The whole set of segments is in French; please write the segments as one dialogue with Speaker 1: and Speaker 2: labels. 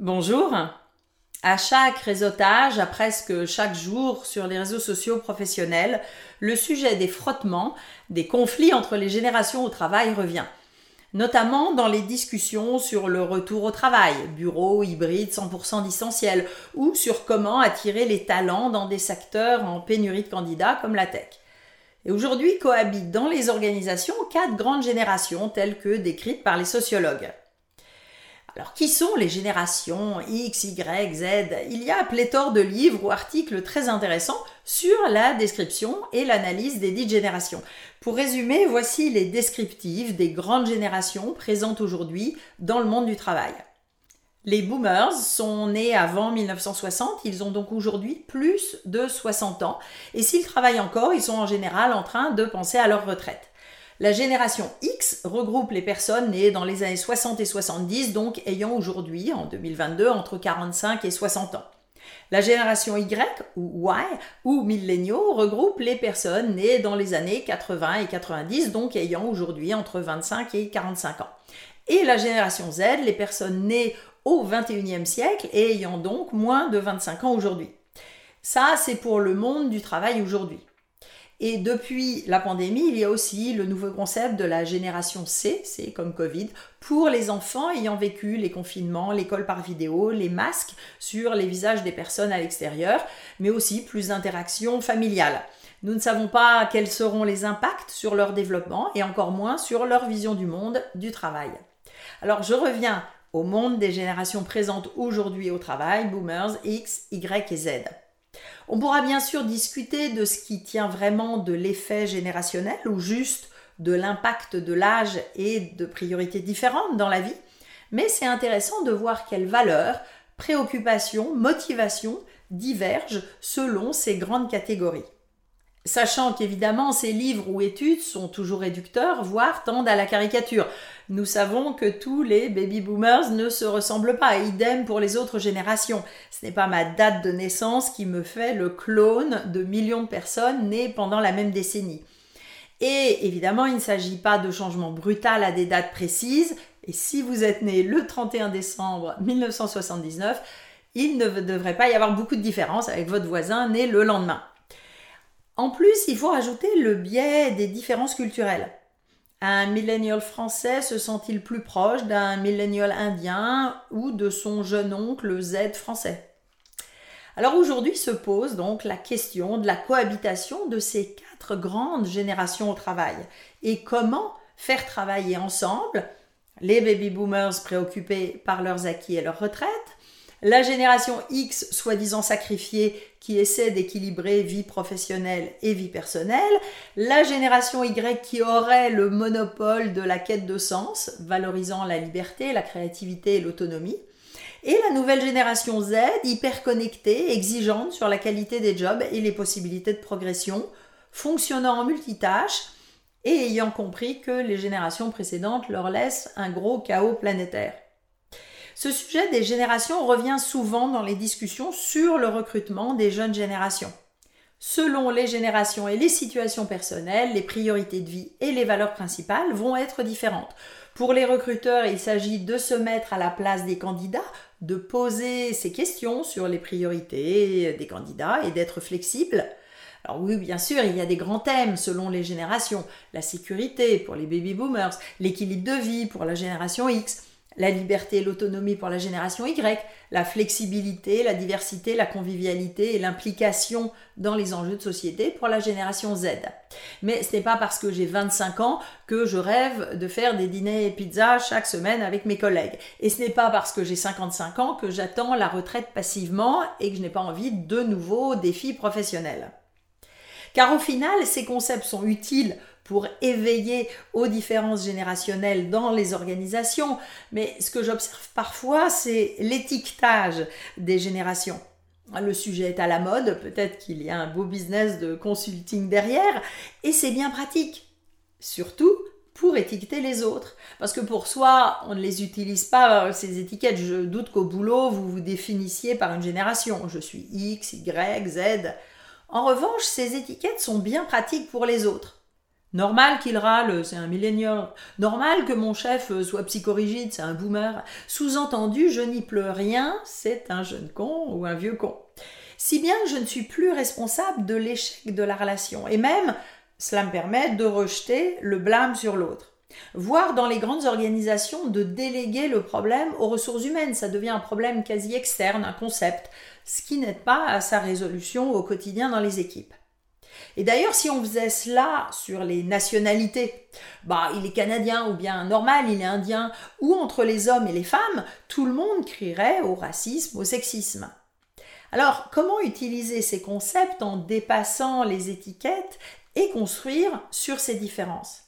Speaker 1: Bonjour. À chaque réseautage, à presque chaque jour sur les réseaux sociaux professionnels, le sujet des frottements, des conflits entre les générations au travail revient. Notamment dans les discussions sur le retour au travail, bureau, hybride, 100% distanciel, ou sur comment attirer les talents dans des secteurs en pénurie de candidats comme la tech. Et aujourd'hui cohabitent dans les organisations quatre grandes générations telles que décrites par les sociologues. Alors, qui sont les générations X, Y, Z? Il y a pléthore de livres ou articles très intéressants sur la description et l'analyse des dites générations. Pour résumer, voici les descriptives des grandes générations présentes aujourd'hui dans le monde du travail. Les boomers sont nés avant 1960, ils ont donc aujourd'hui plus de 60 ans, et s'ils travaillent encore, ils sont en général en train de penser à leur retraite. La génération X regroupe les personnes nées dans les années 60 et 70, donc ayant aujourd'hui, en 2022, entre 45 et 60 ans. La génération Y ou Y ou milléniaux regroupe les personnes nées dans les années 80 et 90, donc ayant aujourd'hui entre 25 et 45 ans. Et la génération Z, les personnes nées au 21e siècle et ayant donc moins de 25 ans aujourd'hui. Ça, c'est pour le monde du travail aujourd'hui. Et depuis la pandémie, il y a aussi le nouveau concept de la génération C, c'est comme Covid, pour les enfants ayant vécu les confinements, l'école par vidéo, les masques sur les visages des personnes à l'extérieur, mais aussi plus d'interactions familiales. Nous ne savons pas quels seront les impacts sur leur développement et encore moins sur leur vision du monde du travail. Alors je reviens au monde des générations présentes aujourd'hui au travail, boomers X, Y et Z. On pourra bien sûr discuter de ce qui tient vraiment de l'effet générationnel ou juste de l'impact de l'âge et de priorités différentes dans la vie, mais c'est intéressant de voir quelles valeurs, préoccupations, motivations divergent selon ces grandes catégories. Sachant qu'évidemment ces livres ou études sont toujours réducteurs, voire tendent à la caricature. Nous savons que tous les baby boomers ne se ressemblent pas, idem pour les autres générations. Ce n'est pas ma date de naissance qui me fait le clone de millions de personnes nées pendant la même décennie. Et évidemment, il ne s'agit pas de changement brutal à des dates précises, et si vous êtes né le 31 décembre 1979, il ne devrait pas y avoir beaucoup de différence avec votre voisin né le lendemain. En plus, il faut rajouter le biais des différences culturelles. Un millénial français se sent-il plus proche d'un millénial indien ou de son jeune oncle Z français? Alors aujourd'hui se pose donc la question de la cohabitation de ces quatre grandes générations au travail et comment faire travailler ensemble les baby boomers préoccupés par leurs acquis et leur retraite, la génération X soi-disant sacrifiée qui essaie d'équilibrer vie professionnelle et vie personnelle, la génération Y qui aurait le monopole de la quête de sens, valorisant la liberté, la créativité et l'autonomie, et la nouvelle génération Z, hyper connectée, exigeante sur la qualité des jobs et les possibilités de progression, fonctionnant en multitâche et ayant compris que les générations précédentes leur laissent un gros chaos planétaire. Ce sujet des générations revient souvent dans les discussions sur le recrutement des jeunes générations. Selon les générations et les situations personnelles, les priorités de vie et les valeurs principales vont être différentes. Pour les recruteurs, il s'agit de se mettre à la place des candidats, de poser ces questions sur les priorités des candidats et d'être flexible. Alors oui, bien sûr, il y a des grands thèmes selon les générations. La sécurité pour les baby boomers, l'équilibre de vie pour la génération X, la liberté et l'autonomie pour la génération Y, la flexibilité, la diversité, la convivialité et l'implication dans les enjeux de société pour la génération Z. Mais ce n'est pas parce que j'ai 25 ans que je rêve de faire des dîners et pizzas chaque semaine avec mes collègues. Et ce n'est pas parce que j'ai 55 ans que j'attends la retraite passivement et que je n'ai pas envie de nouveaux défis professionnels. Car au final, ces concepts sont utiles pour éveiller aux différences générationnelles dans les organisations, mais ce que j'observe parfois, c'est l'étiquetage des générations. Le sujet est à la mode, peut-être qu'il y a un beau business de consulting derrière, et c'est bien pratique. Surtout pour étiqueter les autres. Parce que pour soi, on ne les utilise pas, ces étiquettes. Je doute qu'au boulot, vous vous définissiez par une génération. Je suis X, Y, Z. En revanche, ces étiquettes sont bien pratiques pour les autres. Normal qu'il râle, c'est un millénial. Normal que mon chef soit psychorigide, c'est un boomer. Sous-entendu, je n'y pleure rien, c'est un jeune con ou un vieux con. Si bien que je ne suis plus responsable de l'échec de la relation. Et même, cela me permet de rejeter le blâme sur l'autre. Voire dans les grandes organisations de déléguer le problème aux ressources humaines. Ça devient un problème quasi externe, un concept, ce qui n'aide pas à sa résolution au quotidien dans les équipes. Et d'ailleurs, si on faisait cela sur les nationalités, bah, il est canadien ou bien normal, il est indien, ou entre les hommes et les femmes, tout le monde crierait au racisme, au sexisme. Alors, comment utiliser ces concepts en dépassant les étiquettes et construire sur ces différences?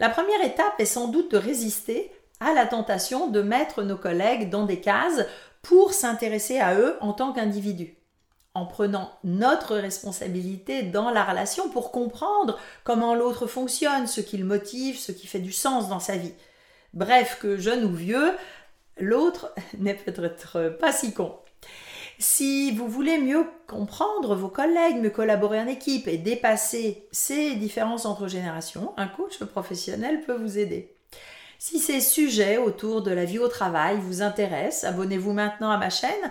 Speaker 1: La première étape est sans doute de résister à la tentation de mettre nos collègues dans des cases pour s'intéresser à eux en tant qu'individus en prenant notre responsabilité dans la relation pour comprendre comment l'autre fonctionne, ce qui le motive, ce qui fait du sens dans sa vie. Bref, que jeune ou vieux, l'autre n'est peut-être pas si con. Si vous voulez mieux comprendre vos collègues, mieux collaborer en équipe et dépasser ces différences entre générations, un coach professionnel peut vous aider. Si ces sujets autour de la vie au travail vous intéressent, abonnez-vous maintenant à ma chaîne